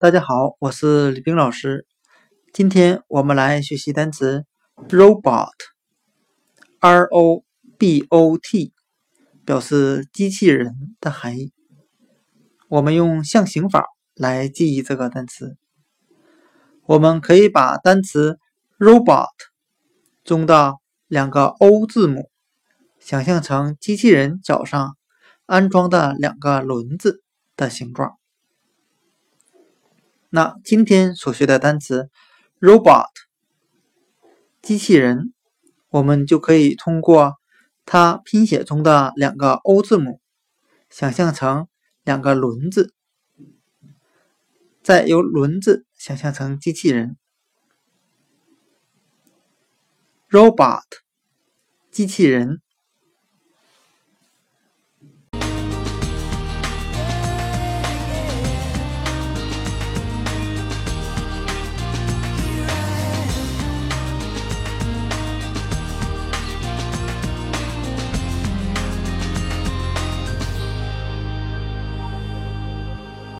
大家好，我是李冰老师。今天我们来学习单词 robot，r o b o t，表示机器人的含义。我们用象形法来记忆这个单词。我们可以把单词 robot 中的两个 O 字母想象成机器人脚上安装的两个轮子的形状。那今天所学的单词 robot 机器人，我们就可以通过它拼写中的两个 O 字母，想象成两个轮子，再由轮子想象成机器人。robot 机器人。